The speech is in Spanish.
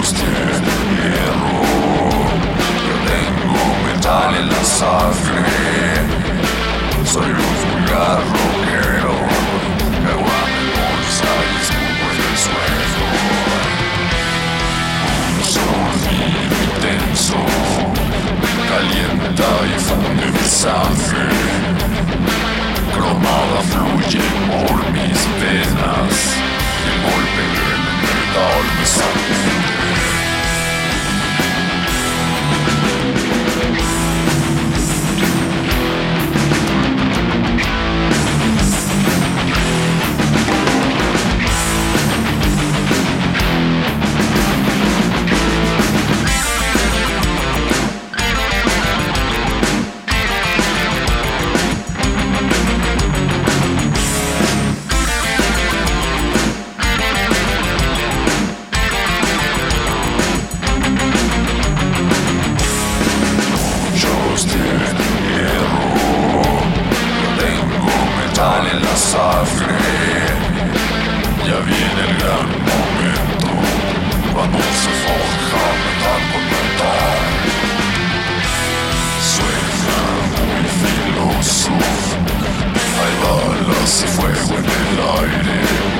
usted miedo. Yo tengo metal en la sangre. Soy un vulgar rockero. Me voy a bolsa y escupo el suelo. Un sonido intenso. Calienta y funde mi sangre. Cromada fluye por mis venas. El golpe del metal me sangre. Ya viene el gran momento cuando se forja metal con metal. Suena muy filósofo, hay balas y fuego en el aire.